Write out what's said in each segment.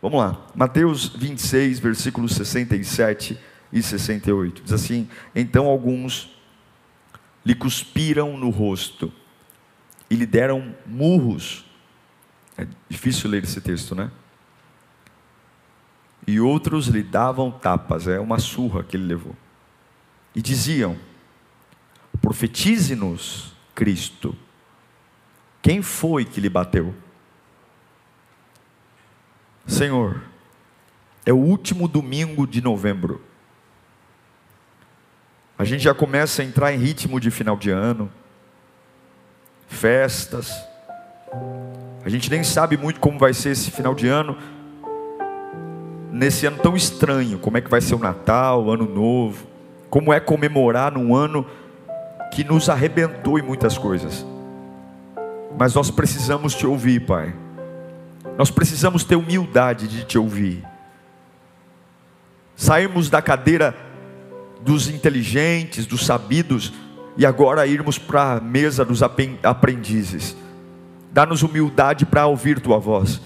Vamos lá, Mateus 26, versículos 67 e 68. Diz assim: Então alguns lhe cuspiram no rosto e lhe deram murros é difícil ler esse texto, né? E outros lhe davam tapas, é uma surra que ele levou. E diziam: Profetize-nos, Cristo. Quem foi que lhe bateu? Senhor, é o último domingo de novembro. A gente já começa a entrar em ritmo de final de ano, festas, a gente nem sabe muito como vai ser esse final de ano, nesse ano tão estranho. Como é que vai ser o Natal, o Ano Novo? Como é comemorar num ano que nos arrebentou em muitas coisas. Mas nós precisamos te ouvir, Pai. Nós precisamos ter humildade de te ouvir. Sairmos da cadeira dos inteligentes, dos sabidos, e agora irmos para a mesa dos aprendizes. Dá-nos humildade para ouvir tua voz.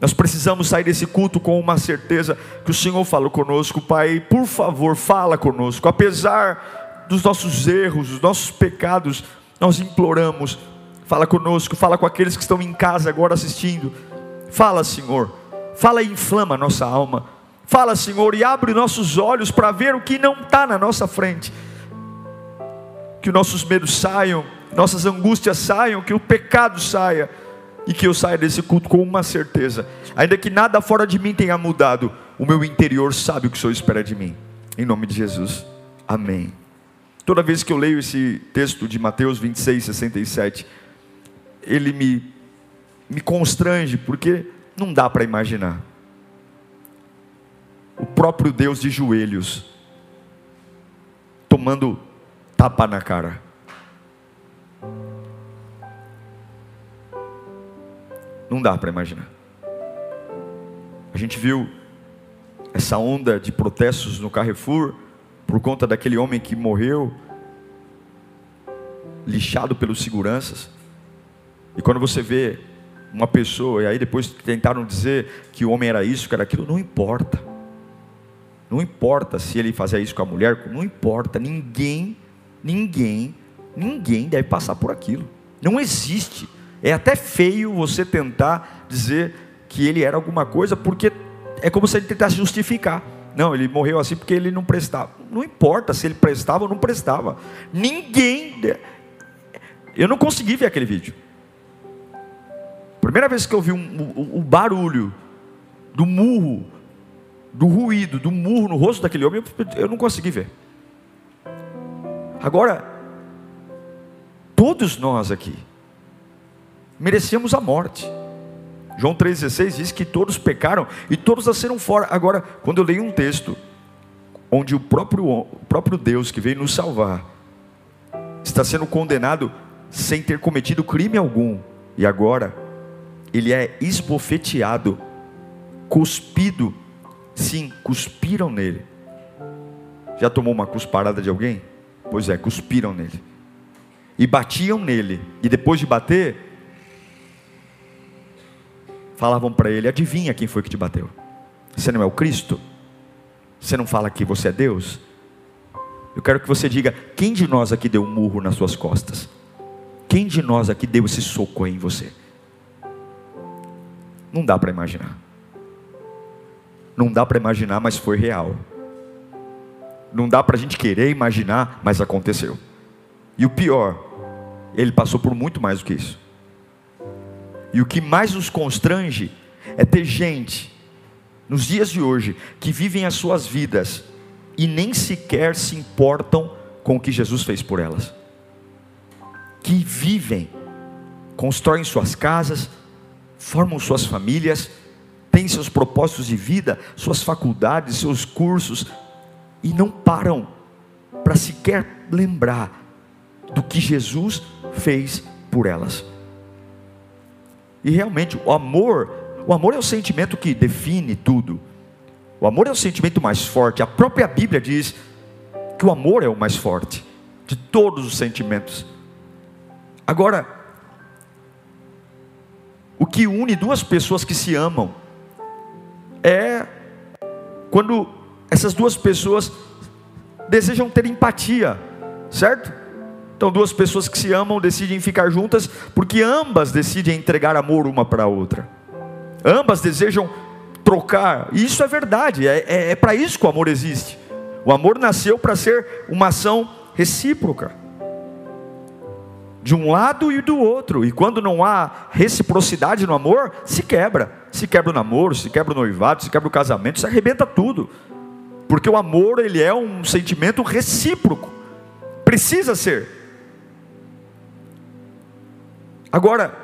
Nós precisamos sair desse culto com uma certeza que o Senhor fala conosco, Pai. Por favor, fala conosco. Apesar dos nossos erros, dos nossos pecados, nós imploramos. Fala conosco, fala com aqueles que estão em casa agora assistindo. Fala, Senhor. Fala e inflama a nossa alma. Fala, Senhor, e abre nossos olhos para ver o que não está na nossa frente. Que nossos medos saiam nossas angústias saiam, que o pecado saia e que eu saia desse culto com uma certeza, ainda que nada fora de mim tenha mudado, o meu interior sabe o que o Senhor espera de mim. Em nome de Jesus. Amém. Toda vez que eu leio esse texto de Mateus 26, 67, ele me, me constrange, porque não dá para imaginar. O próprio Deus de joelhos, tomando tapa na cara. Não dá para imaginar. A gente viu essa onda de protestos no Carrefour por conta daquele homem que morreu lixado pelos seguranças. E quando você vê uma pessoa, e aí depois tentaram dizer que o homem era isso, que era aquilo, não importa. Não importa se ele fazia isso com a mulher, não importa. Ninguém, ninguém, ninguém deve passar por aquilo. Não existe. É até feio você tentar dizer que ele era alguma coisa, porque é como se ele tentasse justificar. Não, ele morreu assim porque ele não prestava. Não importa se ele prestava ou não prestava. Ninguém. Eu não consegui ver aquele vídeo. Primeira vez que eu vi um, o, barulho do murro, do ruído, do murro no rosto daquele homem, eu, eu não consegui ver. Agora, todos nós aqui, merecíamos a morte. João 3,16 diz que todos pecaram e todos nasceram fora. Agora, quando eu leio um texto onde o próprio, o próprio Deus que veio nos salvar está sendo condenado sem ter cometido crime algum, e agora ele é esbofeteado, cuspido, sim, cuspiram nele. Já tomou uma cusparada de alguém? Pois é, cuspiram nele. E batiam nele. E depois de bater, falavam para ele: Adivinha quem foi que te bateu? Você não é o Cristo? Você não fala que você é Deus? Eu quero que você diga: quem de nós aqui deu um murro nas suas costas? Quem de nós aqui deu esse soco aí em você? Não dá para imaginar. Não dá para imaginar, mas foi real. Não dá para a gente querer imaginar, mas aconteceu. E o pior, ele passou por muito mais do que isso. E o que mais nos constrange é ter gente, nos dias de hoje, que vivem as suas vidas e nem sequer se importam com o que Jesus fez por elas. Que vivem, constroem suas casas, formam suas famílias, têm seus propósitos de vida, suas faculdades, seus cursos, e não param para sequer lembrar do que Jesus fez por elas. E realmente o amor, o amor é o sentimento que define tudo. O amor é o sentimento mais forte. A própria Bíblia diz que o amor é o mais forte de todos os sentimentos. Agora, o que une duas pessoas que se amam é quando essas duas pessoas desejam ter empatia, certo? Então, duas pessoas que se amam decidem ficar juntas porque ambas decidem entregar amor uma para a outra. Ambas desejam trocar, e isso é verdade, é, é, é para isso que o amor existe. O amor nasceu para ser uma ação recíproca, de um lado e do outro, e quando não há reciprocidade no amor, se quebra. Se quebra o namoro, se quebra o noivado, se quebra o casamento, se arrebenta tudo. Porque o amor, ele é um sentimento recíproco. Precisa ser. Agora,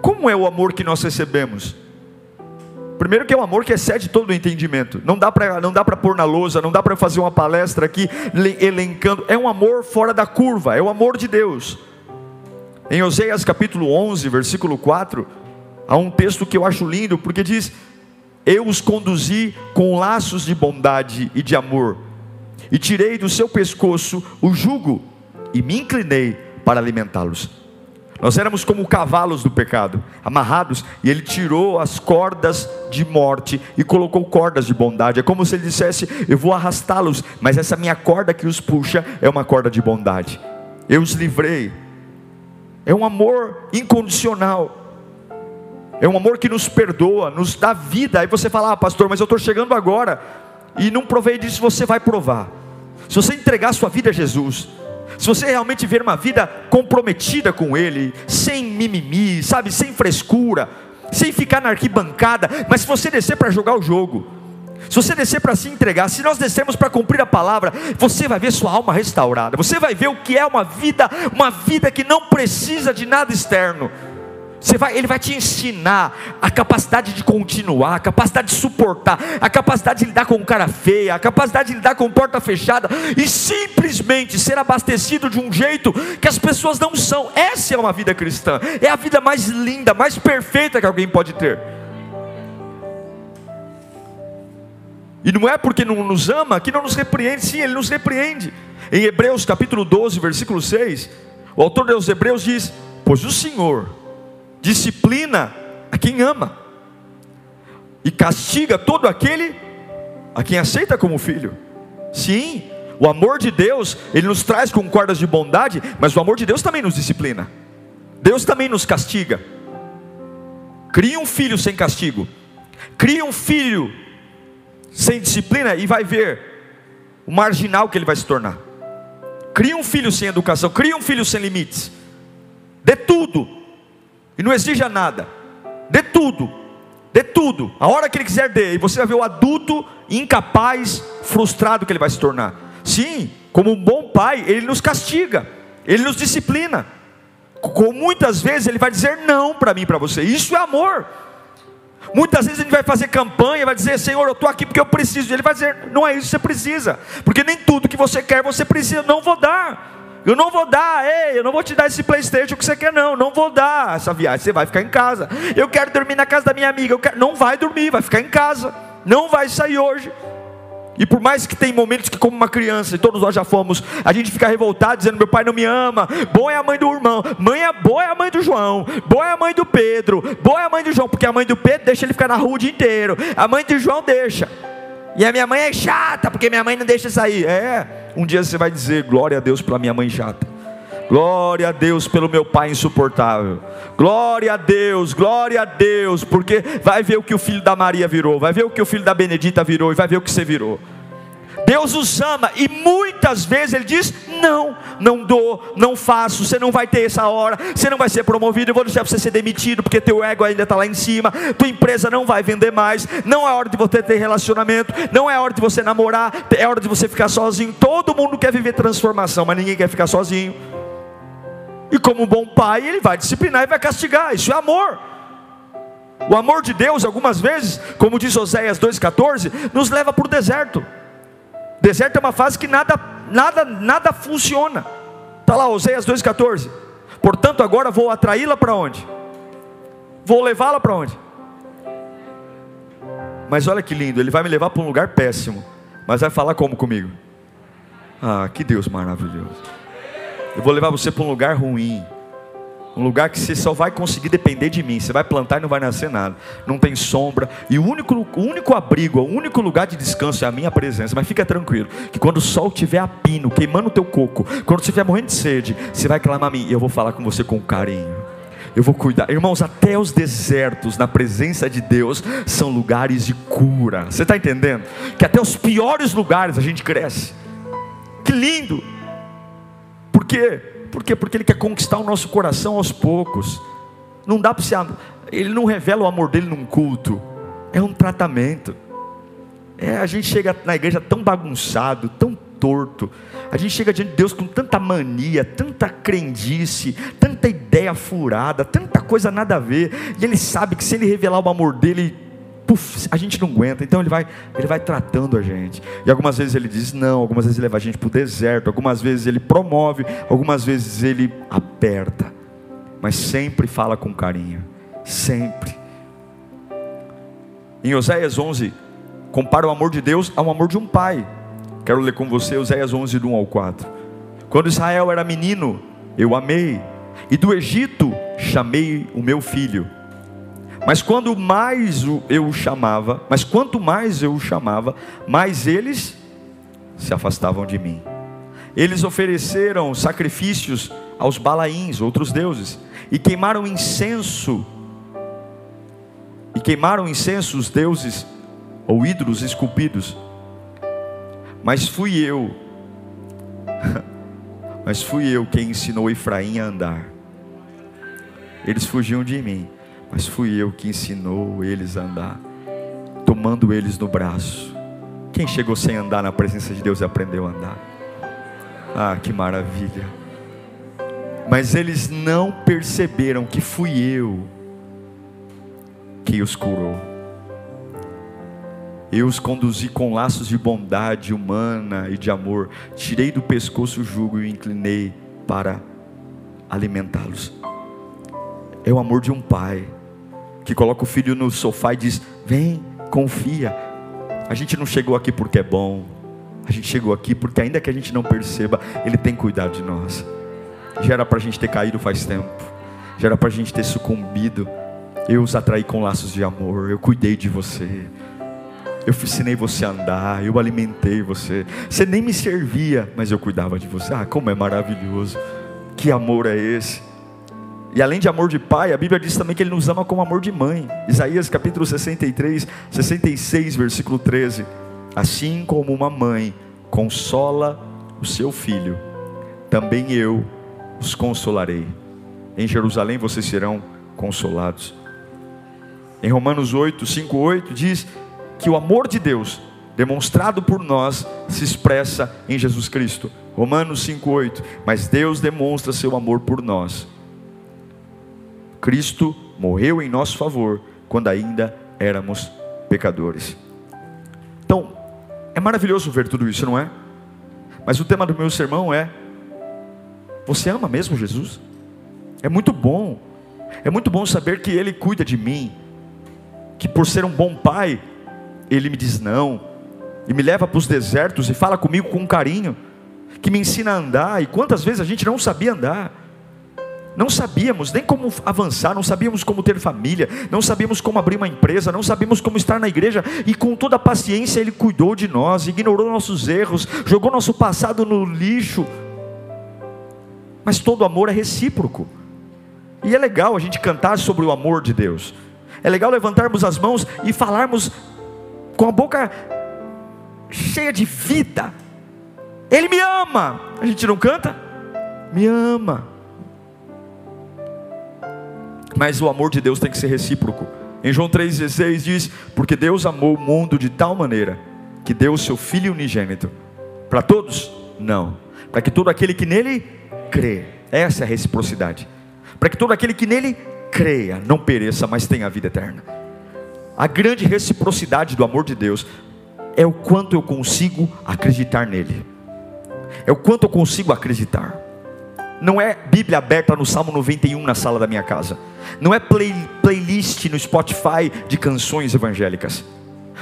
como é o amor que nós recebemos? Primeiro que é um amor que excede todo o entendimento. Não dá para não dá para pôr na lousa, não dá para fazer uma palestra aqui elencando. É um amor fora da curva, é o amor de Deus. Em Oséias capítulo 11, versículo 4, há um texto que eu acho lindo, porque diz: Eu os conduzi com laços de bondade e de amor, e tirei do seu pescoço o jugo, e me inclinei para alimentá-los. Nós éramos como cavalos do pecado, amarrados, e ele tirou as cordas de morte e colocou cordas de bondade. É como se ele dissesse: Eu vou arrastá-los, mas essa minha corda que os puxa é uma corda de bondade. Eu os livrei. É um amor incondicional. É um amor que nos perdoa, nos dá vida. Aí você fala: Ah, pastor, mas eu estou chegando agora e não provei disso. Você vai provar. Se você entregar sua vida a Jesus, se você realmente ver uma vida comprometida com Ele, sem mimimi, sabe, sem frescura, sem ficar na arquibancada, mas se você descer para jogar o jogo, se você descer para se entregar, se nós descermos para cumprir a palavra, você vai ver sua alma restaurada. Você vai ver o que é uma vida, uma vida que não precisa de nada externo. Vai, ele vai te ensinar a capacidade de continuar, a capacidade de suportar, a capacidade de lidar com cara feia, a capacidade de lidar com porta fechada e simplesmente ser abastecido de um jeito que as pessoas não são. Essa é uma vida cristã. É a vida mais linda, mais perfeita que alguém pode ter. E não é porque não nos ama que não nos repreende, sim, ele nos repreende. Em Hebreus capítulo 12, versículo 6, o autor dos Hebreus diz: Pois o Senhor disciplina a quem ama e castiga todo aquele a quem aceita como filho. Sim, o amor de Deus, ele nos traz com cordas de bondade, mas o amor de Deus também nos disciplina. Deus também nos castiga. Cria um filho sem castigo. Cria um filho sem disciplina e vai ver o marginal que ele vai se tornar. Cria um filho sem educação, cria um filho sem limites. Dê tudo, e não exija nada, dê tudo, dê tudo, a hora que ele quiser dê, e você vai ver o adulto incapaz, frustrado que ele vai se tornar. Sim, como um bom pai, ele nos castiga, ele nos disciplina. Com muitas vezes ele vai dizer não para mim para você. Isso é amor. Muitas vezes a gente vai fazer campanha, vai dizer, Senhor, eu estou aqui porque eu preciso. Ele vai dizer, não é isso que você precisa, porque nem tudo que você quer você precisa, não vou dar. Eu não vou dar, ei, eu não vou te dar esse Playstation que você quer, não. Não vou dar essa viagem, você vai ficar em casa. Eu quero dormir na casa da minha amiga. Eu quero... Não vai dormir, vai ficar em casa. Não vai sair hoje. E por mais que tem momentos que, como uma criança, e todos nós já fomos, a gente fica revoltado dizendo: meu pai não me ama, boa é a mãe do irmão, mãe é boa é a mãe do João, boa é a mãe do Pedro, boa é a mãe do João, porque a mãe do Pedro deixa ele ficar na rua o dia inteiro, a mãe do João deixa. E a minha mãe é chata, porque minha mãe não deixa sair. É, um dia você vai dizer: glória a Deus pela minha mãe chata. Glória a Deus pelo meu pai insuportável. Glória a Deus, glória a Deus, porque vai ver o que o filho da Maria virou, vai ver o que o filho da Benedita virou e vai ver o que você virou. Deus os ama e muitas vezes Ele diz: Não, não dou, não faço, você não vai ter essa hora, você não vai ser promovido, eu vou deixar você ser demitido, porque teu ego ainda está lá em cima, tua empresa não vai vender mais, não é hora de você ter relacionamento, não é hora de você namorar, é hora de você ficar sozinho. Todo mundo quer viver transformação, mas ninguém quer ficar sozinho. E como um bom pai, ele vai disciplinar e vai castigar, isso é amor. O amor de Deus, algumas vezes, como diz Oséias 2,14, nos leva para o deserto. Deserto é uma fase que nada, nada, nada funciona. Está lá, Oséias 2,14. Portanto, agora vou atraí-la para onde? Vou levá-la para onde? Mas olha que lindo, ele vai me levar para um lugar péssimo, mas vai falar como comigo? Ah, que Deus maravilhoso. Eu vou levar você para um lugar ruim. Um lugar que você só vai conseguir depender de mim. Você vai plantar e não vai nascer nada. Não tem sombra. E o único, o único abrigo, o único lugar de descanso é a minha presença. Mas fica tranquilo, que quando o sol estiver a pino, queimando o teu coco, quando você estiver morrendo de sede, você vai clamar a mim. E eu vou falar com você com carinho. Eu vou cuidar. Irmãos, até os desertos, na presença de Deus, são lugares de cura. Você está entendendo? Que até os piores lugares a gente cresce. Que lindo! Quê? Por quê? Porque Ele quer conquistar o nosso coração aos poucos. Não dá para você. Ele não revela o amor dele num culto. É um tratamento. É, a gente chega na igreja tão bagunçado, tão torto. A gente chega diante de Deus com tanta mania, tanta crendice, tanta ideia furada, tanta coisa nada a ver. E Ele sabe que se Ele revelar o amor dele, A gente não aguenta, então ele vai, ele vai tratando a gente. E algumas vezes ele diz não, algumas vezes ele leva a gente para o deserto, algumas vezes ele promove, algumas vezes ele aperta, mas sempre fala com carinho, sempre. Em Oséias 11, compara o amor de Deus ao amor de um pai. Quero ler com você Oséias 11, do 1 ao 4. Quando Israel era menino, eu amei, e do Egito chamei o meu filho mas quando mais eu o chamava, mas quanto mais eu o chamava, mais eles se afastavam de mim. Eles ofereceram sacrifícios aos balaíns, outros deuses, e queimaram incenso. E queimaram incenso os deuses ou ídolos esculpidos. Mas fui eu, mas fui eu quem ensinou Efraim a andar. Eles fugiam de mim mas fui eu que ensinou eles a andar, tomando eles no braço. Quem chegou sem andar na presença de Deus e aprendeu a andar? Ah, que maravilha! Mas eles não perceberam que fui eu que os curou. Eu os conduzi com laços de bondade humana e de amor, tirei do pescoço o jugo e o inclinei para alimentá-los. É o amor de um pai que coloca o filho no sofá e diz: Vem, confia. A gente não chegou aqui porque é bom, a gente chegou aqui porque, ainda que a gente não perceba, Ele tem cuidado de nós. Já era para a gente ter caído faz tempo, já era para a gente ter sucumbido. Eu os atraí com laços de amor, eu cuidei de você, eu ensinei você a andar, eu alimentei você. Você nem me servia, mas eu cuidava de você. Ah, como é maravilhoso! Que amor é esse? E além de amor de pai, a Bíblia diz também que ele nos ama como amor de mãe. Isaías capítulo 63, 66, versículo 13. Assim como uma mãe consola o seu filho, também eu os consolarei. Em Jerusalém vocês serão consolados. Em Romanos 8, 5, 8 diz que o amor de Deus demonstrado por nós se expressa em Jesus Cristo. Romanos 5, 8. Mas Deus demonstra seu amor por nós Cristo morreu em nosso favor quando ainda éramos pecadores. Então, é maravilhoso ver tudo isso, não é? Mas o tema do meu sermão é: Você ama mesmo Jesus? É muito bom, é muito bom saber que Ele cuida de mim, que por ser um bom pai, Ele me diz não, e me leva para os desertos e fala comigo com carinho, que me ensina a andar, e quantas vezes a gente não sabia andar não sabíamos nem como avançar, não sabíamos como ter família, não sabíamos como abrir uma empresa, não sabíamos como estar na igreja, e com toda a paciência Ele cuidou de nós, ignorou nossos erros, jogou nosso passado no lixo. Mas todo amor é recíproco, e é legal a gente cantar sobre o amor de Deus, é legal levantarmos as mãos e falarmos com a boca cheia de vida. Ele me ama, a gente não canta? Me ama. Mas o amor de Deus tem que ser recíproco. Em João 3,16 diz: Porque Deus amou o mundo de tal maneira que deu o seu Filho unigênito. Para todos? Não. Para que todo aquele que nele crê, essa é a reciprocidade. Para que todo aquele que nele creia, não pereça, mas tenha a vida eterna. A grande reciprocidade do amor de Deus é o quanto eu consigo acreditar nele. É o quanto eu consigo acreditar. Não é Bíblia aberta no Salmo 91 na sala da minha casa. Não é play, playlist no Spotify de canções evangélicas.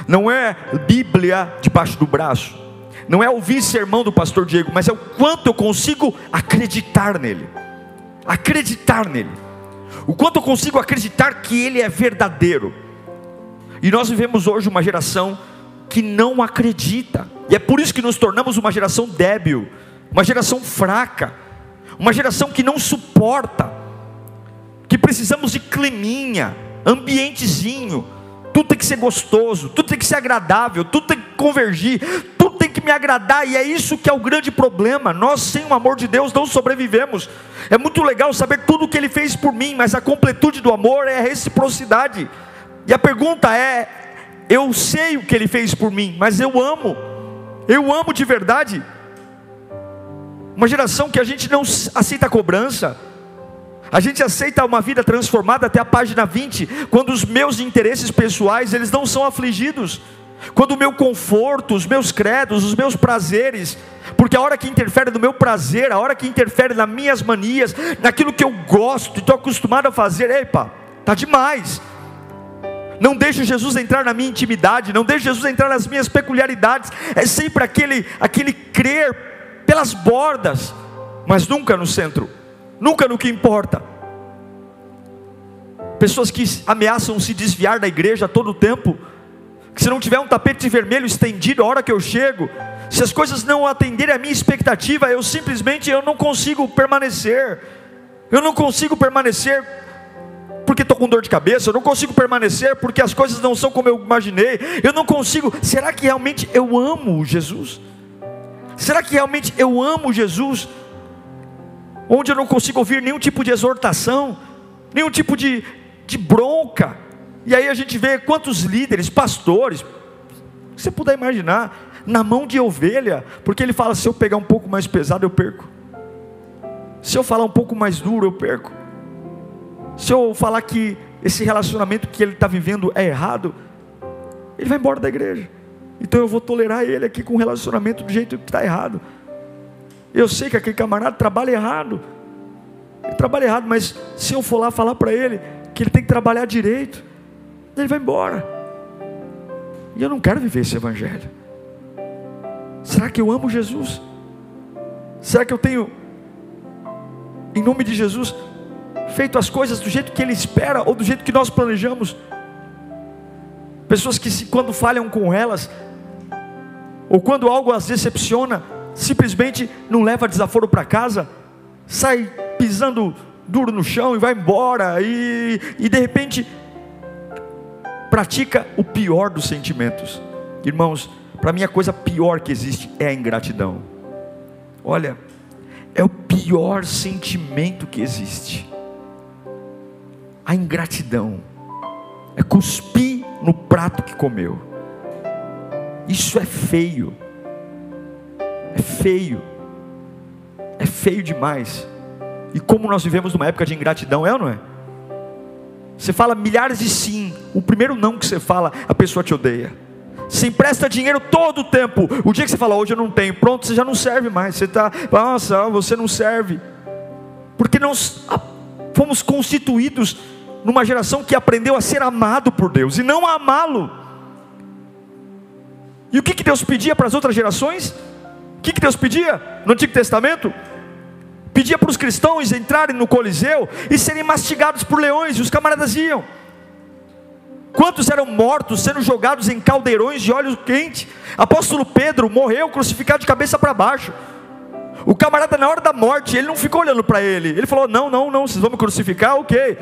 Não é Bíblia debaixo do braço. Não é ouvir sermão do pastor Diego, mas é o quanto eu consigo acreditar nele. Acreditar nele. O quanto eu consigo acreditar que ele é verdadeiro. E nós vivemos hoje uma geração que não acredita. E é por isso que nos tornamos uma geração débil, uma geração fraca, uma geração que não suporta, que precisamos de climinha, ambientezinho, tudo tem que ser gostoso, tudo tem que ser agradável, tudo tem que convergir, tudo tem que me agradar, e é isso que é o grande problema. Nós, sem o amor de Deus, não sobrevivemos. É muito legal saber tudo o que Ele fez por mim, mas a completude do amor é a reciprocidade. E a pergunta é: eu sei o que Ele fez por mim, mas eu amo, eu amo de verdade. Uma geração que a gente não aceita cobrança, a gente aceita uma vida transformada até a página 20, quando os meus interesses pessoais, eles não são afligidos. Quando o meu conforto, os meus credos, os meus prazeres, porque a hora que interfere no meu prazer, a hora que interfere nas minhas manias, naquilo que eu gosto e estou acostumado a fazer, epa, tá demais. Não deixe Jesus entrar na minha intimidade, não deixe Jesus entrar nas minhas peculiaridades. É sempre aquele, aquele crer pelas bordas, mas nunca no centro nunca no que importa. Pessoas que ameaçam se desviar da igreja todo tempo, que se não tiver um tapete vermelho estendido a hora que eu chego, se as coisas não atenderem a minha expectativa, eu simplesmente eu não consigo permanecer. Eu não consigo permanecer porque estou com dor de cabeça, eu não consigo permanecer porque as coisas não são como eu imaginei. Eu não consigo. Será que realmente eu amo Jesus? Será que realmente eu amo Jesus? onde eu não consigo ouvir nenhum tipo de exortação, nenhum tipo de, de bronca. E aí a gente vê quantos líderes, pastores, você puder imaginar, na mão de ovelha, porque ele fala: se eu pegar um pouco mais pesado, eu perco. Se eu falar um pouco mais duro, eu perco. Se eu falar que esse relacionamento que ele está vivendo é errado, ele vai embora da igreja. Então eu vou tolerar ele aqui com o relacionamento do jeito que está errado. Eu sei que aquele camarada trabalha errado. Ele trabalha errado, mas se eu for lá falar para ele que ele tem que trabalhar direito, ele vai embora. E eu não quero viver esse evangelho. Será que eu amo Jesus? Será que eu tenho, em nome de Jesus, feito as coisas do jeito que Ele espera ou do jeito que nós planejamos? Pessoas que, se, quando falham com elas, ou quando algo as decepciona, simplesmente não leva desaforo para casa, sai pisando duro no chão e vai embora, e, e de repente pratica o pior dos sentimentos. Irmãos, para mim a coisa pior que existe é a ingratidão. Olha, é o pior sentimento que existe. A ingratidão é cuspir no prato que comeu. Isso é feio. É feio. É feio demais. E como nós vivemos numa época de ingratidão, é ou não é? Você fala milhares de sim. O primeiro não que você fala, a pessoa te odeia. Você empresta dinheiro todo o tempo. O dia que você fala, hoje eu não tenho, pronto, você já não serve mais. Você está, nossa, você não serve. Porque nós fomos constituídos numa geração que aprendeu a ser amado por Deus e não a amá-lo. E o que, que Deus pedia para as outras gerações? que, que Deus pedia no Antigo Testamento? Pedia para os cristãos entrarem no Coliseu e serem mastigados por leões, e os camaradas iam. Quantos eram mortos sendo jogados em caldeirões de óleo quente? Apóstolo Pedro morreu crucificado de cabeça para baixo. O camarada, na hora da morte, ele não ficou olhando para ele. Ele falou: Não, não, não, vocês vão me crucificar? Ok.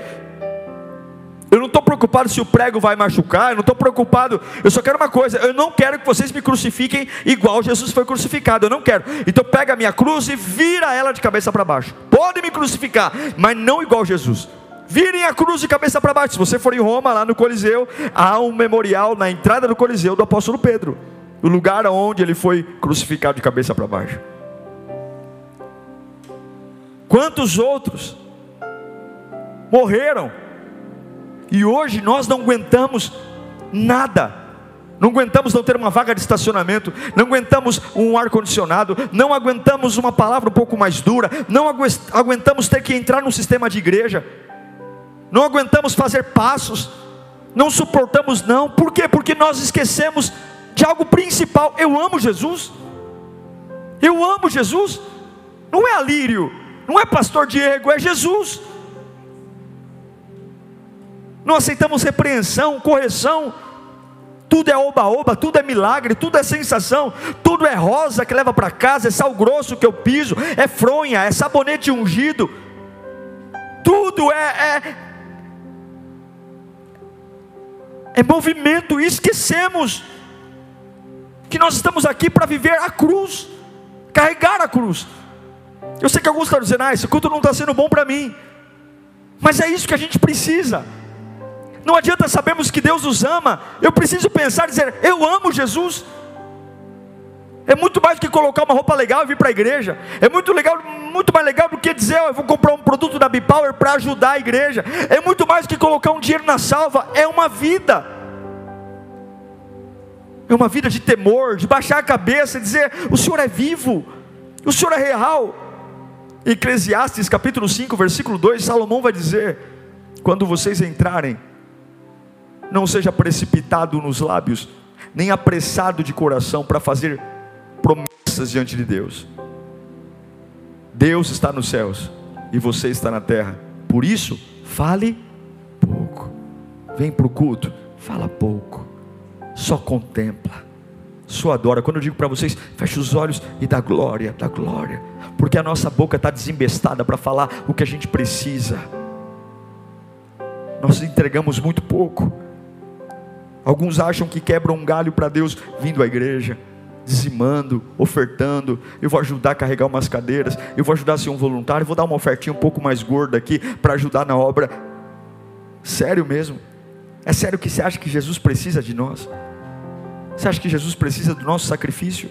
Eu não estou preocupado se o prego vai machucar, eu não estou preocupado, eu só quero uma coisa, eu não quero que vocês me crucifiquem igual Jesus foi crucificado, eu não quero. Então pega a minha cruz e vira ela de cabeça para baixo. Pode me crucificar, mas não igual Jesus. Virem a cruz de cabeça para baixo. Se você for em Roma, lá no Coliseu, há um memorial na entrada do Coliseu do apóstolo Pedro, o lugar onde ele foi crucificado de cabeça para baixo. Quantos outros morreram E hoje nós não aguentamos nada. Não aguentamos não ter uma vaga de estacionamento, não aguentamos um ar-condicionado, não aguentamos uma palavra um pouco mais dura, não aguentamos ter que entrar num sistema de igreja, não aguentamos fazer passos, não suportamos não, por quê? Porque nós esquecemos de algo principal. Eu amo Jesus, eu amo Jesus, não é Alírio, não é pastor Diego, é Jesus. Não aceitamos repreensão, correção, tudo é oba-oba, tudo é milagre, tudo é sensação, tudo é rosa que leva para casa, é sal grosso que eu piso, é fronha, é sabonete ungido, tudo é, é, é movimento, e esquecemos que nós estamos aqui para viver a cruz, carregar a cruz. Eu sei que alguns estão dizendo, ah, esse culto não está sendo bom para mim, mas é isso que a gente precisa. Não adianta sabermos que Deus nos ama. Eu preciso pensar e dizer: Eu amo Jesus. É muito mais do que colocar uma roupa legal e vir para a igreja. É muito legal, muito mais legal do que dizer, oh, eu vou comprar um produto da Bipower para ajudar a igreja. É muito mais do que colocar um dinheiro na salva. É uma vida. É uma vida de temor, de baixar a cabeça e dizer: o Senhor é vivo, o Senhor é real. Eclesiastes capítulo 5, versículo 2, Salomão vai dizer: quando vocês entrarem não seja precipitado nos lábios, nem apressado de coração para fazer promessas diante de Deus. Deus está nos céus e você está na terra, por isso, fale pouco. Vem para o culto, fala pouco, só contempla, só adora. Quando eu digo para vocês, feche os olhos e dá glória, dá glória, porque a nossa boca está desembestada para falar o que a gente precisa. Nós entregamos muito pouco. Alguns acham que quebram um galho para Deus vindo à igreja, dizimando, ofertando. Eu vou ajudar a carregar umas cadeiras, eu vou ajudar a ser um voluntário, vou dar uma ofertinha um pouco mais gorda aqui para ajudar na obra. Sério mesmo? É sério que você acha que Jesus precisa de nós? Você acha que Jesus precisa do nosso sacrifício?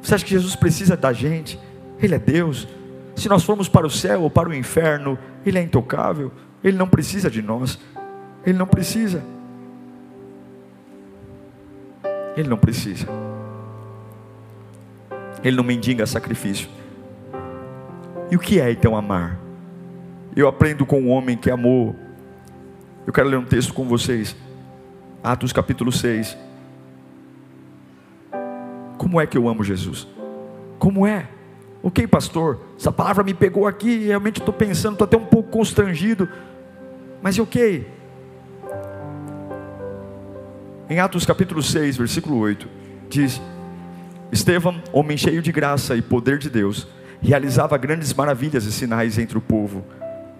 Você acha que Jesus precisa da gente? Ele é Deus. Se nós formos para o céu ou para o inferno, Ele é intocável. Ele não precisa de nós. Ele não precisa. Ele não precisa. Ele não mendiga sacrifício. E o que é então amar? Eu aprendo com um homem que amou. Eu quero ler um texto com vocês. Atos capítulo 6. Como é que eu amo Jesus? Como é? Ok, pastor, essa palavra me pegou aqui, realmente estou pensando, estou até um pouco constrangido. Mas ok, em Atos capítulo 6, versículo 8, diz: Estevão, homem cheio de graça e poder de Deus, realizava grandes maravilhas e sinais entre o povo.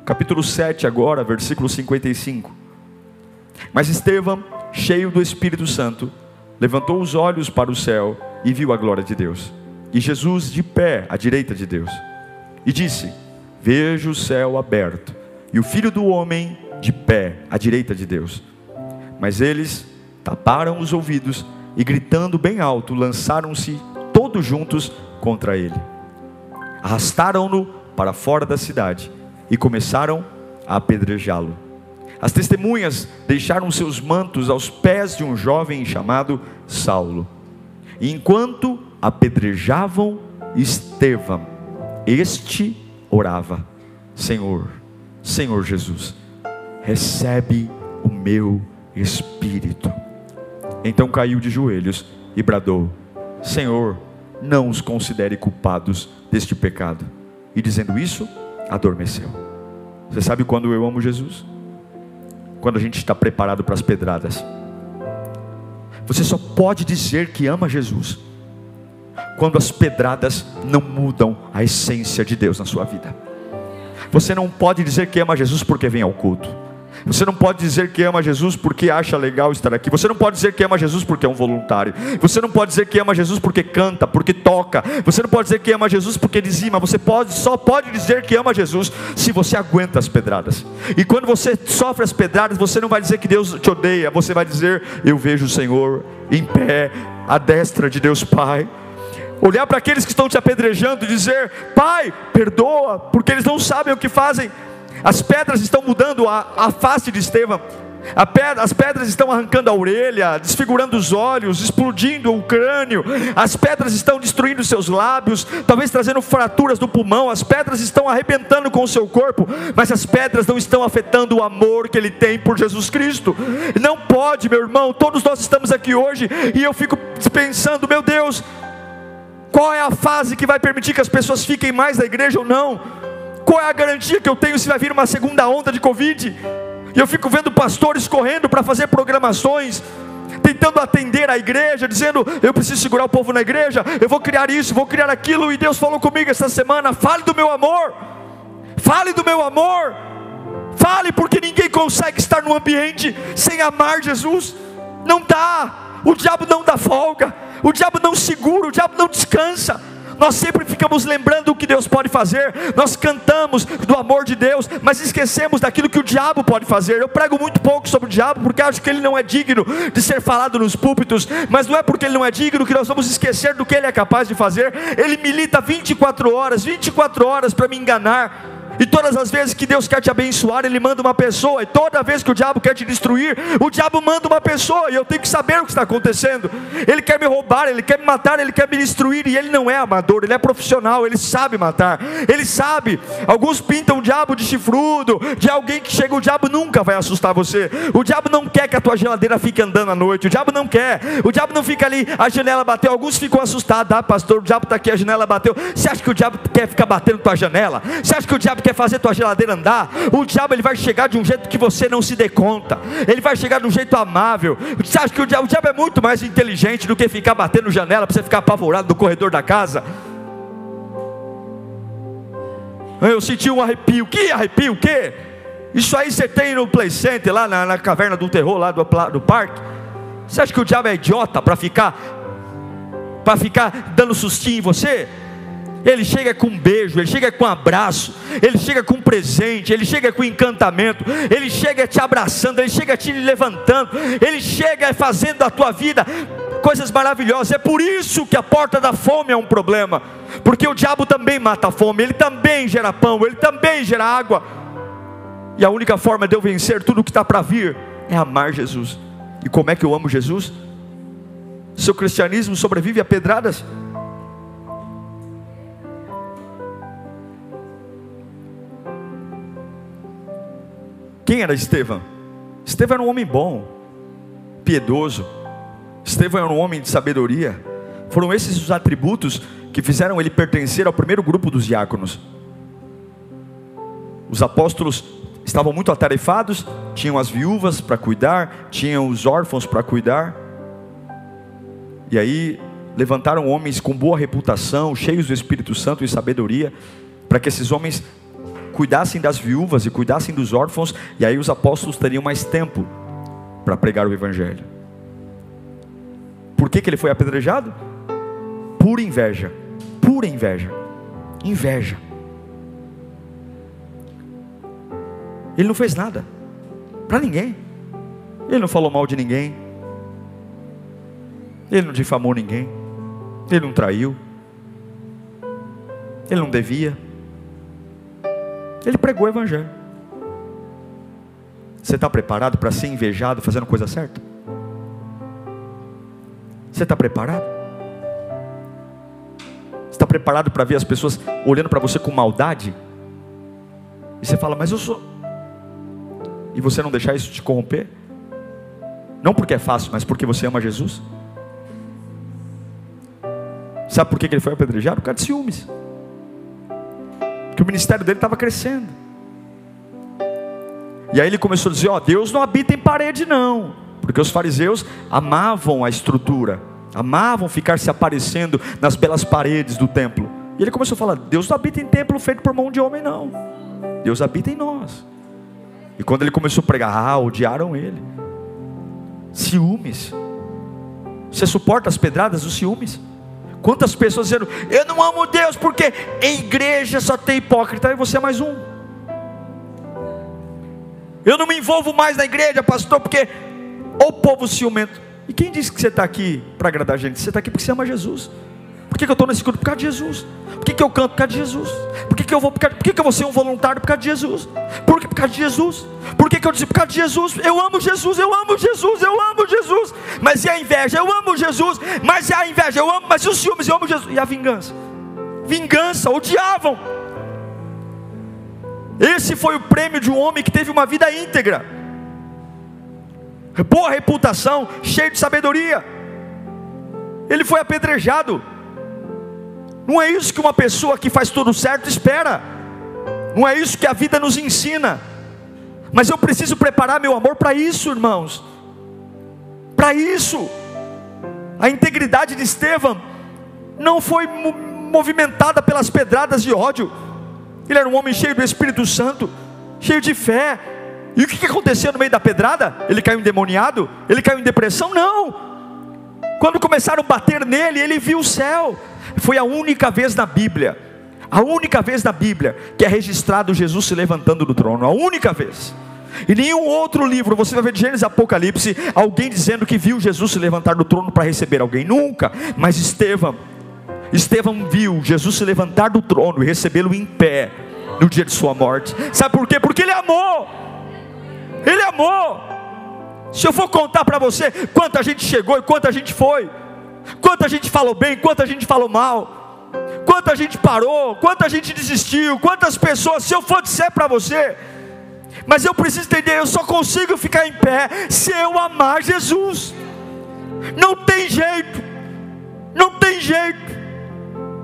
Capítulo 7, agora, versículo 55. Mas Estevão, cheio do Espírito Santo, levantou os olhos para o céu e viu a glória de Deus. E Jesus de pé à direita de Deus. E disse: Vejo o céu aberto e o filho do homem de pé à direita de Deus. Mas eles taparam os ouvidos e, gritando bem alto, lançaram-se todos juntos contra ele. Arrastaram-no para fora da cidade e começaram a apedrejá-lo. As testemunhas deixaram seus mantos aos pés de um jovem chamado Saulo. E enquanto apedrejavam Estevão, este orava: Senhor, Senhor Jesus, recebe o meu espírito. Então caiu de joelhos e bradou: Senhor, não os considere culpados deste pecado. E dizendo isso, adormeceu. Você sabe quando eu amo Jesus? Quando a gente está preparado para as pedradas. Você só pode dizer que ama Jesus quando as pedradas não mudam a essência de Deus na sua vida. Você não pode dizer que ama Jesus porque vem ao culto. Você não pode dizer que ama Jesus porque acha legal estar aqui. Você não pode dizer que ama Jesus porque é um voluntário. Você não pode dizer que ama Jesus porque canta, porque toca. Você não pode dizer que ama Jesus porque dizima. Você pode, só pode dizer que ama Jesus se você aguenta as pedradas. E quando você sofre as pedradas, você não vai dizer que Deus te odeia. Você vai dizer: Eu vejo o Senhor em pé, à destra de Deus Pai olhar para aqueles que estão te apedrejando e dizer: Pai, perdoa, porque eles não sabem o que fazem. As pedras estão mudando a, a face de Estevão. as pedras estão arrancando a orelha, desfigurando os olhos, explodindo o crânio, as pedras estão destruindo seus lábios, talvez trazendo fraturas no pulmão, as pedras estão arrebentando com o seu corpo, mas as pedras não estão afetando o amor que ele tem por Jesus Cristo. Não pode, meu irmão, todos nós estamos aqui hoje e eu fico pensando, meu Deus, qual é a fase que vai permitir que as pessoas fiquem mais na igreja ou não? Qual é a garantia que eu tenho se vai vir uma segunda onda de Covid? E eu fico vendo pastores correndo para fazer programações, tentando atender a igreja, dizendo: Eu preciso segurar o povo na igreja, eu vou criar isso, vou criar aquilo. E Deus falou comigo essa semana: Fale do meu amor, fale do meu amor, fale, porque ninguém consegue estar num ambiente sem amar Jesus. Não dá, o diabo não dá folga, o diabo não segura, o diabo não descansa. Nós sempre ficamos lembrando o que Deus pode fazer, nós cantamos do amor de Deus, mas esquecemos daquilo que o diabo pode fazer. Eu prego muito pouco sobre o diabo, porque acho que ele não é digno de ser falado nos púlpitos, mas não é porque ele não é digno que nós vamos esquecer do que ele é capaz de fazer. Ele milita 24 horas, 24 horas para me enganar e todas as vezes que Deus quer te abençoar, Ele manda uma pessoa. E toda vez que o diabo quer te destruir, o diabo manda uma pessoa. E eu tenho que saber o que está acontecendo. Ele quer me roubar, ele quer me matar, ele quer me destruir. E ele não é amador, ele é profissional, ele sabe matar. Ele sabe. Alguns pintam o diabo de chifrudo, de alguém que chega. O diabo nunca vai assustar você. O diabo não quer que a tua geladeira fique andando à noite. O diabo não quer. O diabo não fica ali, a janela bateu. Alguns ficam assustados. Ah, pastor, o diabo está aqui, a janela bateu. Você acha que o diabo quer ficar batendo tua janela? Você acha que o diabo quer fazer tua geladeira andar, o diabo ele vai chegar de um jeito que você não se dê conta. Ele vai chegar de um jeito amável. Você acha que o diabo, o diabo é muito mais inteligente do que ficar batendo janela para você ficar apavorado no corredor da casa? Eu senti um arrepio. Que arrepio? O quê? Isso aí você tem no Play Center, lá na, na caverna do terror, lá do, do parque. Você acha que o diabo é idiota para ficar para ficar dando sustinho em você? Ele chega com um beijo, ele chega com um abraço, ele chega com um presente, ele chega com um encantamento, ele chega te abraçando, ele chega te levantando, ele chega fazendo a tua vida coisas maravilhosas. É por isso que a porta da fome é um problema, porque o diabo também mata a fome, ele também gera pão, ele também gera água. E a única forma de eu vencer tudo o que está para vir é amar Jesus. E como é que eu amo Jesus? Seu cristianismo sobrevive a pedradas? Quem era Estevão? Estevão era um homem bom, piedoso. Estevão era um homem de sabedoria. Foram esses os atributos que fizeram ele pertencer ao primeiro grupo dos diáconos. Os apóstolos estavam muito atarefados, tinham as viúvas para cuidar, tinham os órfãos para cuidar. E aí levantaram homens com boa reputação, cheios do Espírito Santo e sabedoria, para que esses homens cuidassem das viúvas e cuidassem dos órfãos, e aí os apóstolos teriam mais tempo para pregar o Evangelho. Por que, que ele foi apedrejado? Pura inveja, pura inveja, inveja. Ele não fez nada para ninguém, ele não falou mal de ninguém, ele não difamou ninguém, ele não traiu, ele não devia. Ele pregou o Evangelho. Você está preparado para ser invejado fazendo coisa certa? Você está preparado? Você está preparado para ver as pessoas olhando para você com maldade? E você fala, mas eu sou. E você não deixar isso te corromper? Não porque é fácil, mas porque você ama Jesus? Sabe por que ele foi apedrejado? Por causa de ciúmes que o ministério dele estava crescendo. E aí ele começou a dizer: Ó, Deus não habita em parede, não, porque os fariseus amavam a estrutura, amavam ficar se aparecendo nas belas paredes do templo. E ele começou a falar: Deus não habita em templo feito por mão de homem, não. Deus habita em nós. E quando ele começou a pregar, ah, odiaram ele. Ciúmes. Você suporta as pedradas dos ciúmes? Quantas pessoas dizendo, eu não amo Deus porque em igreja só tem hipócrita e você é mais um. Eu não me envolvo mais na igreja, pastor, porque o povo ciumento. E quem disse que você está aqui para agradar a gente? Você está aqui porque você ama Jesus. Por que, que eu estou nesse culto? Por causa de Jesus. Por que, que eu canto? Por causa de Jesus. Por que, que eu vou? Por, causa, por que, que eu vou ser um voluntário? Por causa de Jesus. Por, Por causa de Jesus. Por que, que eu disse? Por causa de Jesus. Eu amo Jesus, eu amo Jesus, eu amo Jesus. Mas e a inveja? Eu amo Jesus. Mas e a inveja? Eu amo, mas e os ciúmes? Eu amo Jesus. E a vingança? Vingança, odiavam. Esse foi o prêmio de um homem que teve uma vida íntegra, boa reputação, cheio de sabedoria. Ele foi apedrejado. Não é isso que uma pessoa que faz tudo certo espera. Não é isso que a vida nos ensina. Mas eu preciso preparar meu amor para isso, irmãos. Para isso. A integridade de Estevão não foi movimentada pelas pedradas de ódio. Ele era um homem cheio do Espírito Santo, cheio de fé. E o que aconteceu no meio da pedrada? Ele caiu endemoniado? Ele caiu em depressão? Não. Quando começaram a bater nele, ele viu o céu. Foi a única vez na Bíblia, a única vez na Bíblia que é registrado Jesus se levantando do trono, a única vez. E nenhum outro livro, você vai ver de Gênesis Apocalipse, alguém dizendo que viu Jesus se levantar do trono para receber alguém, nunca. Mas Estevão, Estevão viu Jesus se levantar do trono e recebê-lo em pé no dia de sua morte. Sabe por quê? Porque ele amou. Ele amou. Se eu for contar para você quanta gente chegou e quanta gente foi, Quanta gente falou bem, quanta gente falou mal, quanta gente parou, quanta gente desistiu, quantas pessoas, se eu for dizer para você, mas eu preciso entender, eu só consigo ficar em pé se eu amar Jesus. Não tem jeito, não tem jeito.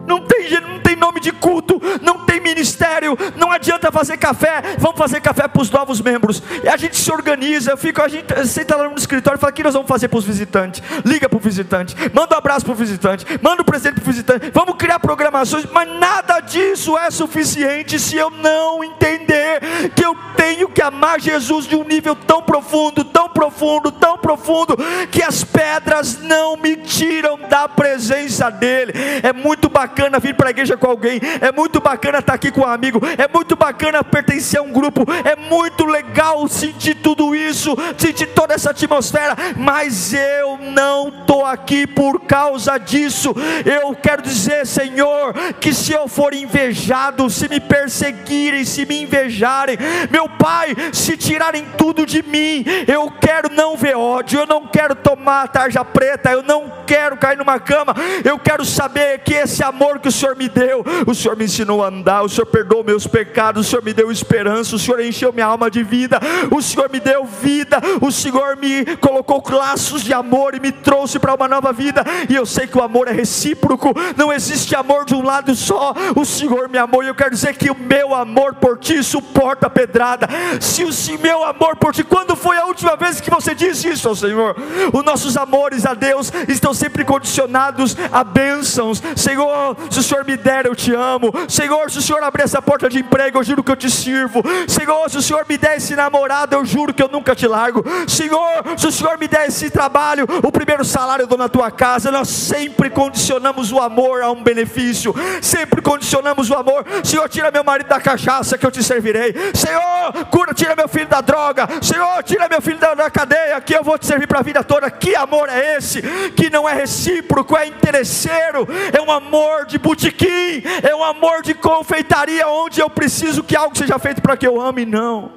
Não tem, não tem nome de culto, não tem ministério, não adianta fazer café, vamos fazer café para os novos membros. E a gente se organiza, fica, a gente senta lá no escritório e fala: o que nós vamos fazer para os visitantes? Liga para o visitante, manda um abraço para o visitante, manda um presente para o visitante, vamos criar programações, mas nada disso é suficiente se eu não entender que eu tenho que amar Jesus de um nível tão profundo, tão profundo, tão profundo, que as pedras não me tiram da presença dEle. É muito bacana bacana vir para a igreja com alguém, é muito bacana estar aqui com um amigo, é muito bacana pertencer a um grupo, é muito legal sentir tudo isso, sentir toda essa atmosfera, mas eu não estou aqui por causa disso. Eu quero dizer, Senhor, que se eu for invejado, se me perseguirem, se me invejarem, meu Pai, se tirarem tudo de mim, eu quero não ver ódio, eu não quero tomar tarja preta, eu não quero cair numa cama, eu quero saber que esse amor amor que o Senhor me deu, o Senhor me ensinou a andar, o Senhor perdoou meus pecados, o Senhor me deu esperança, o Senhor encheu minha alma de vida, o Senhor me deu vida, o Senhor me colocou laços de amor e me trouxe para uma nova vida. E eu sei que o amor é recíproco, não existe amor de um lado só. O Senhor me amou e eu quero dizer que o meu amor por ti suporta a pedrada. Se o meu amor por ti, quando foi a última vez que você disse isso ao Senhor? Os nossos amores a Deus estão sempre condicionados a bênçãos. Senhor, se o Senhor me der, eu te amo. Senhor, se o Senhor abrir essa porta de emprego, eu juro que eu te sirvo. Senhor, se o Senhor me der esse namorado, eu juro que eu nunca te largo. Senhor, se o Senhor me der esse trabalho, o primeiro salário eu dou na tua casa. Nós sempre condicionamos o amor a um benefício. Sempre condicionamos o amor. Senhor, tira meu marido da cachaça que eu te servirei. Senhor, cura, tira meu filho da droga. Senhor, tira meu filho da, da cadeia que eu vou te servir para a vida toda. Que amor é esse? Que não é recíproco, é interesseiro, é um amor amor de botequim, é um amor de confeitaria, onde eu preciso que algo seja feito para que eu ame, não.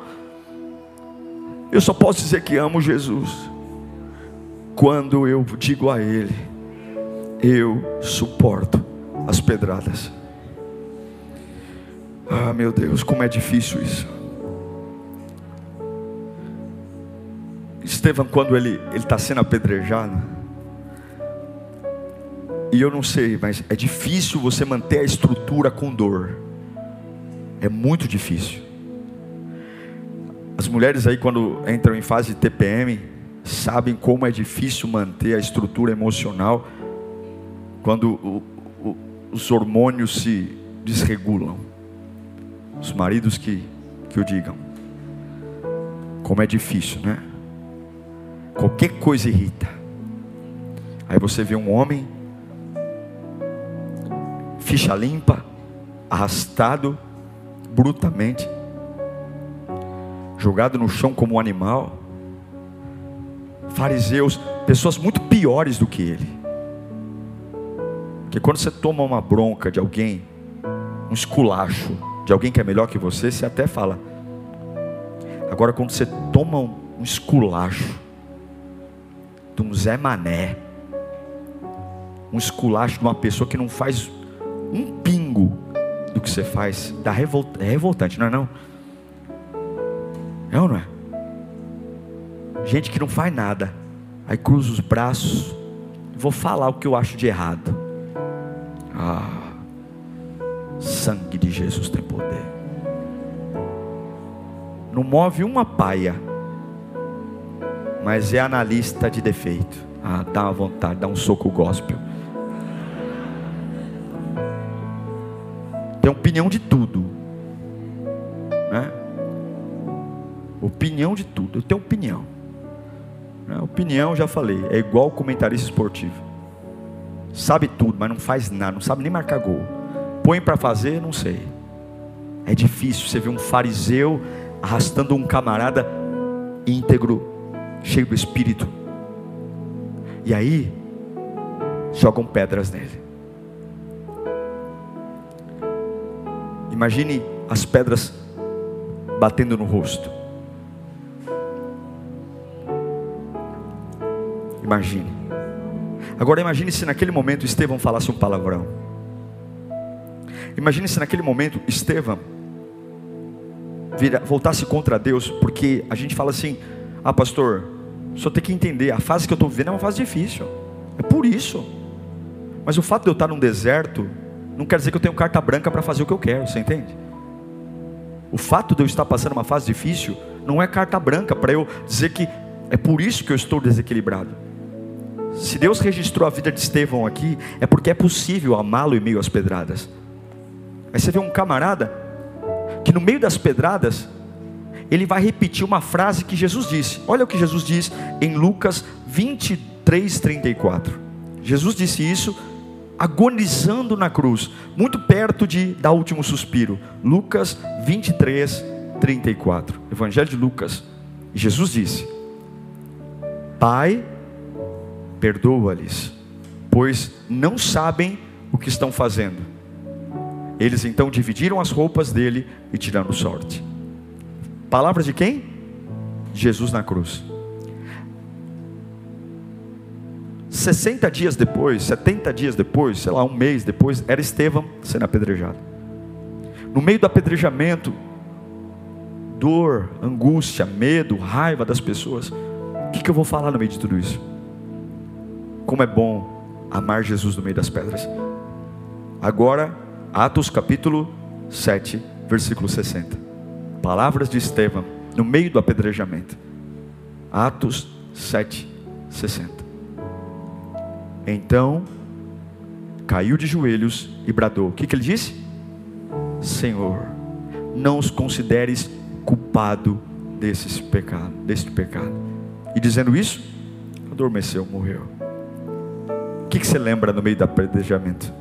Eu só posso dizer que amo Jesus quando eu digo a Ele, eu suporto as pedradas. Ah, meu Deus, como é difícil isso. Estevão, quando ele está sendo apedrejado, e eu não sei, mas é difícil você manter a estrutura com dor. É muito difícil. As mulheres aí, quando entram em fase de TPM, sabem como é difícil manter a estrutura emocional quando o, o, os hormônios se desregulam. Os maridos que, que o digam. Como é difícil, né? Qualquer coisa irrita. Aí você vê um homem ficha limpa, arrastado brutamente, jogado no chão como um animal. Fariseus, pessoas muito piores do que ele. Porque quando você toma uma bronca de alguém, um esculacho de alguém que é melhor que você, você até fala: Agora, quando você toma um, esculacho de um Zé Mané, um esculacho de uma pessoa que não faz um pingo do que você faz, dá é revoltante, não é não? É ou não é? Gente que não faz nada, aí cruza os braços, vou falar o que eu acho de errado. Ah, sangue de Jesus tem poder. Não move uma paia, mas é analista de defeito. Ah, dá uma vontade, dá um soco gospel. Opinião de tudo, né? Opinião de tudo. Eu tenho opinião. Né? Opinião, já falei, é igual comentarista esportivo. Sabe tudo, mas não faz nada, não sabe nem marcar gol. Põe para fazer, não sei. É difícil você ver um fariseu arrastando um camarada íntegro cheio do Espírito. E aí, jogam pedras nele. Imagine as pedras batendo no rosto. Imagine. Agora imagine se naquele momento Estevão falasse um palavrão. Imagine se naquele momento Estevão voltasse contra Deus, porque a gente fala assim: "Ah, pastor, só tem que entender, a fase que eu estou vivendo é uma fase difícil. É por isso. Mas o fato de eu estar num deserto não quer dizer que eu tenho carta branca para fazer o que eu quero, você entende? O fato de eu estar passando uma fase difícil não é carta branca para eu dizer que é por isso que eu estou desequilibrado. Se Deus registrou a vida de Estevão aqui, é porque é possível amá-lo em meio às pedradas. Aí você vê um camarada que no meio das pedradas ele vai repetir uma frase que Jesus disse. Olha o que Jesus diz em Lucas 23, 34. Jesus disse isso agonizando na cruz, muito perto de dar o último suspiro. Lucas 23, 34. Evangelho de Lucas. Jesus disse: Pai, perdoa-lhes, pois não sabem o que estão fazendo. Eles então dividiram as roupas dele e tiraram sorte. Palavras de quem? Jesus na cruz. 60 dias depois, 70 dias depois, sei lá, um mês depois, era Estevão sendo apedrejado. No meio do apedrejamento, dor, angústia, medo, raiva das pessoas, o que, que eu vou falar no meio de tudo isso? Como é bom amar Jesus no meio das pedras. Agora, Atos capítulo 7, versículo 60 palavras de Estevão no meio do apedrejamento. Atos 7, 60. Então caiu de joelhos e bradou. O que, que ele disse? Senhor, não os consideres culpado desses pecado, deste pecado. E dizendo isso, adormeceu, morreu. O que, que você lembra no meio do apedrejamento?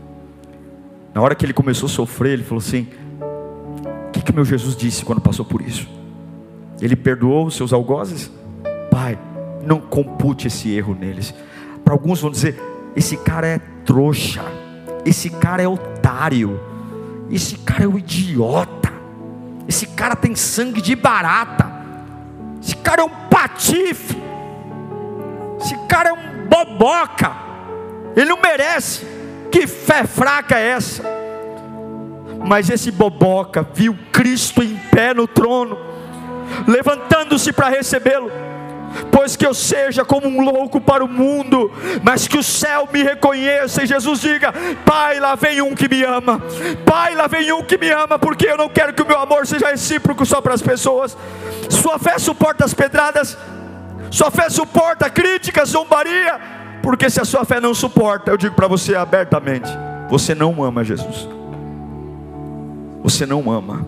Na hora que ele começou a sofrer, ele falou assim: que, que meu Jesus disse quando passou por isso? Ele perdoou os seus algozes? Pai, não compute esse erro neles. Para alguns vão dizer: esse cara é trouxa, esse cara é otário, esse cara é um idiota, esse cara tem sangue de barata, esse cara é um patife, esse cara é um boboca, ele não merece. Que fé fraca é essa? Mas esse boboca viu Cristo em pé no trono, levantando-se para recebê-lo. Pois que eu seja como um louco para o mundo, mas que o céu me reconheça e Jesus diga: Pai, lá vem um que me ama, Pai, lá vem um que me ama, porque eu não quero que o meu amor seja recíproco só para as pessoas. Sua fé suporta as pedradas, sua fé suporta críticas, zombaria, porque se a sua fé não suporta, eu digo para você abertamente: você não ama Jesus você não ama.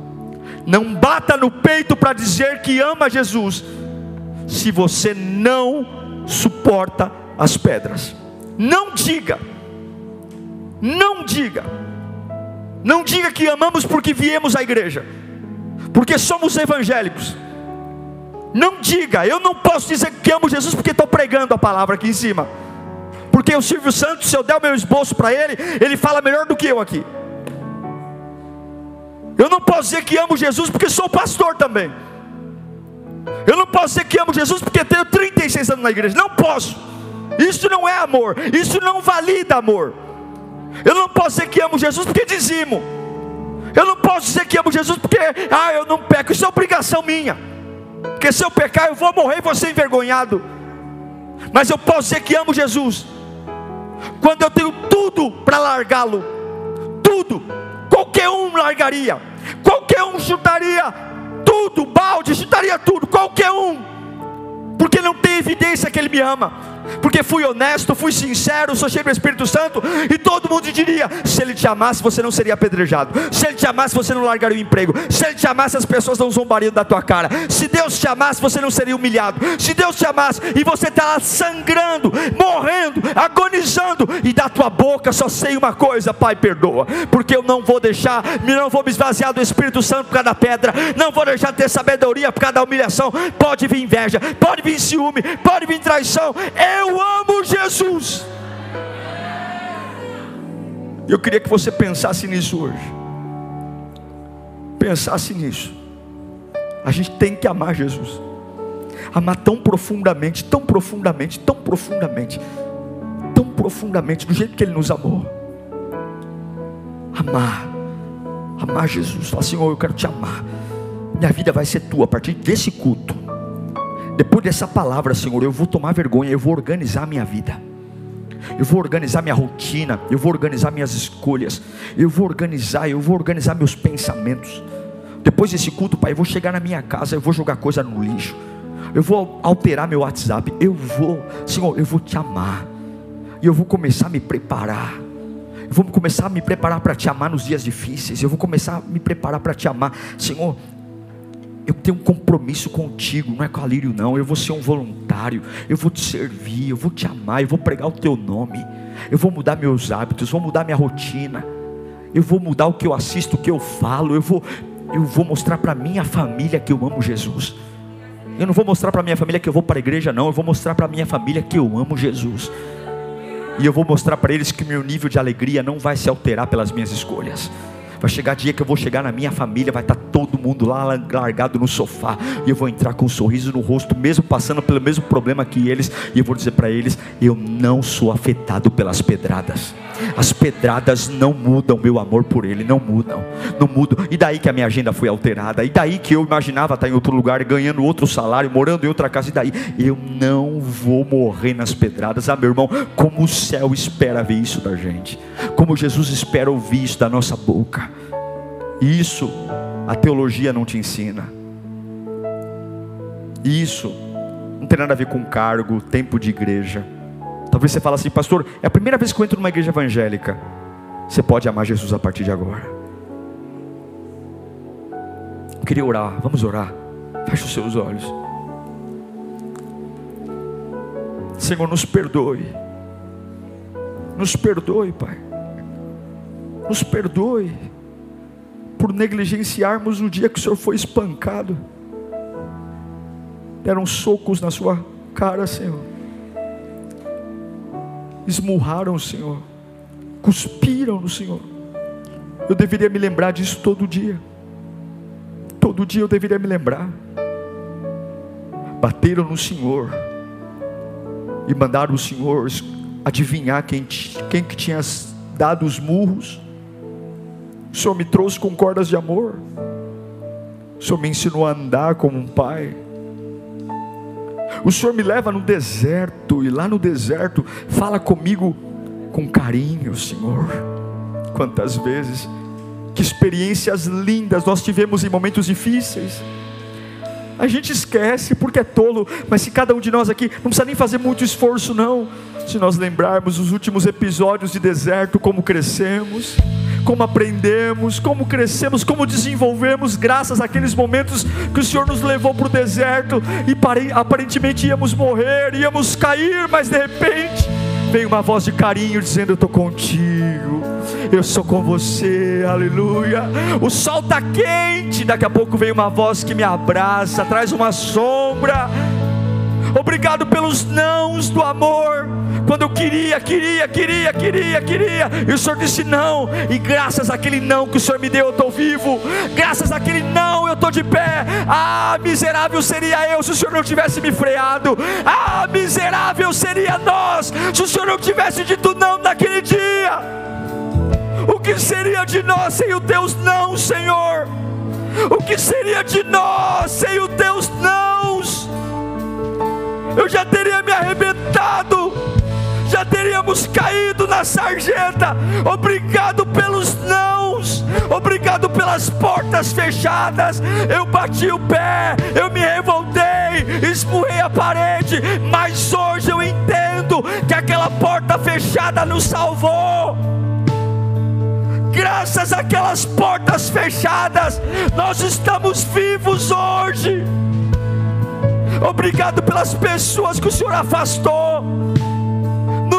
Não bata no peito para dizer que ama Jesus, se você não suporta as pedras. Não diga, não diga, não diga que amamos porque viemos à igreja, porque somos evangélicos. Não diga, eu não posso dizer que amo Jesus porque estou pregando a palavra aqui em cima. Porque o Silvio Santos, se eu der o meu esboço para ele, ele fala melhor do que eu aqui. Eu não posso dizer que amo Jesus porque sou pastor também. Eu não posso dizer que amo Jesus porque tenho 36 anos na igreja. Não posso. Isso não é amor. Isso não valida amor. Eu não posso dizer que amo Jesus porque dizimo. Eu não posso dizer que amo Jesus porque, ah, eu não peco. Isso é obrigação minha. Porque se eu pecar, eu vou morrer e vou ser envergonhado. Mas eu posso dizer que amo Jesus. Quando eu tenho tudo para largá-lo. Tudo. Qualquer um largaria. Qualquer um chutaria tudo, balde, chutaria tudo. Qualquer um. Porque não tem evidência que ele me ama porque fui honesto, fui sincero, sou cheio do Espírito Santo, e todo mundo diria: se ele te amasse, você não seria apedrejado, se ele te amasse, você não largaria o emprego, se ele te amasse, as pessoas não zombariam da tua cara, se Deus te amasse, você não seria humilhado, se Deus te amasse e você está lá sangrando, morrendo, agonizando, e da tua boca só sei uma coisa: Pai, perdoa, porque eu não vou deixar, não vou me esvaziar do Espírito Santo por causa da pedra, não vou deixar de ter sabedoria por causa da humilhação, pode vir inveja, pode vir ciúme, pode vir traição, eu eu amo Jesus. Eu queria que você pensasse nisso hoje. Pensasse nisso. A gente tem que amar Jesus. Amar tão profundamente, tão profundamente, tão profundamente, tão profundamente, do jeito que Ele nos amou. Amar. Amar Jesus. Falar, Senhor, eu quero te amar. Minha vida vai ser tua a partir desse culto. Depois dessa palavra, Senhor, eu vou tomar vergonha, eu vou organizar a minha vida. Eu vou organizar minha rotina, eu vou organizar minhas escolhas, eu vou organizar, eu vou organizar meus pensamentos. Depois desse culto, Pai, eu vou chegar na minha casa, eu vou jogar coisa no lixo. Eu vou alterar meu WhatsApp, eu vou, Senhor, eu vou te amar. E eu vou começar a me preparar. Eu vou começar a me preparar para te amar nos dias difíceis. Eu vou começar a me preparar para te amar. Senhor, eu tenho um compromisso contigo, não é com a Lírio, não. Eu vou ser um voluntário, eu vou te servir, eu vou te amar, eu vou pregar o teu nome, eu vou mudar meus hábitos, vou mudar minha rotina, eu vou mudar o que eu assisto, o que eu falo, eu vou, eu vou mostrar para minha família que eu amo Jesus. Eu não vou mostrar para minha família que eu vou para a igreja, não. Eu vou mostrar para minha família que eu amo Jesus. E eu vou mostrar para eles que meu nível de alegria não vai se alterar pelas minhas escolhas. Vai chegar dia que eu vou chegar na minha família, vai estar todo mundo lá largado no sofá, e eu vou entrar com um sorriso no rosto, mesmo passando pelo mesmo problema que eles, e eu vou dizer para eles: eu não sou afetado pelas pedradas. As pedradas não mudam meu amor por ele, não mudam, não mudam. E daí que a minha agenda foi alterada, e daí que eu imaginava estar em outro lugar, ganhando outro salário, morando em outra casa, e daí eu não vou morrer nas pedradas. Ah, meu irmão, como o céu espera ver isso da gente, como Jesus espera ouvir isso da nossa boca. Isso a teologia não te ensina. Isso não tem nada a ver com cargo, tempo de igreja. Talvez você fale assim, pastor, é a primeira vez que eu entro numa igreja evangélica. Você pode amar Jesus a partir de agora. Eu queria orar, vamos orar. Feche os seus olhos. Senhor, nos perdoe. Nos perdoe, Pai. Nos perdoe por negligenciarmos o dia que o Senhor foi espancado. Deram socos na sua cara, Senhor esmurraram o Senhor, cuspiram no Senhor. Eu deveria me lembrar disso todo dia. Todo dia eu deveria me lembrar. Bateram no Senhor e mandaram o Senhor adivinhar quem, quem que tinha dado os murros. O Senhor me trouxe com cordas de amor. O Senhor me ensinou a andar como um pai. O Senhor me leva no deserto e lá no deserto fala comigo com carinho, Senhor. Quantas vezes, que experiências lindas nós tivemos em momentos difíceis. A gente esquece porque é tolo, mas se cada um de nós aqui não precisa nem fazer muito esforço, não. Se nós lembrarmos os últimos episódios de deserto, como crescemos, como aprendemos, como crescemos, como desenvolvemos, graças àqueles momentos que o Senhor nos levou para o deserto e aparentemente íamos morrer, íamos cair, mas de repente veio uma voz de carinho dizendo: Eu estou contigo, eu sou com você, aleluia. O sol está quente, daqui a pouco vem uma voz que me abraça, traz uma sombra Obrigado pelos nãos do amor. Quando eu queria, queria, queria, queria, queria, e o Senhor disse não, e graças àquele não que o Senhor me deu, eu estou vivo, graças àquele não, eu estou de pé. Ah, miserável seria eu se o Senhor não tivesse me freado, ah, miserável seria nós se o Senhor não tivesse dito não naquele dia. O que seria de nós sem o Deus não, Senhor? O que seria de nós sem o Deus não? Eu já teria me arrebentado já teríamos caído na sarjeta. Obrigado pelos nãos, obrigado pelas portas fechadas. Eu bati o pé, eu me revoltei, esmurrei a parede, mas hoje eu entendo que aquela porta fechada nos salvou graças àquelas portas fechadas, nós estamos vivos hoje. Obrigado pelas pessoas que o Senhor afastou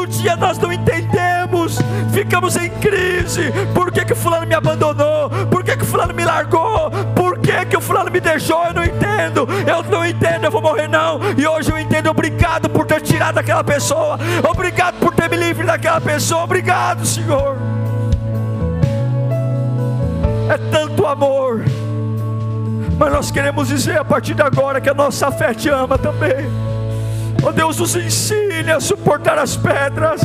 dia nós não entendemos, ficamos em crise. Por que, que fulano me abandonou? Por que, que fulano me largou? Por que, que o fulano me deixou? Eu não entendo, eu não entendo, eu vou morrer não. E hoje eu entendo, obrigado por ter tirado aquela pessoa, obrigado por ter me livre daquela pessoa, obrigado, Senhor. É tanto amor. Mas nós queremos dizer a partir de agora que a nossa fé te ama também. Oh Deus, nos ensine a suportar as pedras.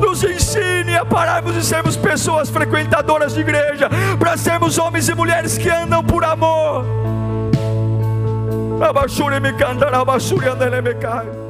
Nos ensine a pararmos de sermos pessoas frequentadoras de igreja, para sermos homens e mulheres que andam por amor. Abashuri me cantará, abashuri andele me cai.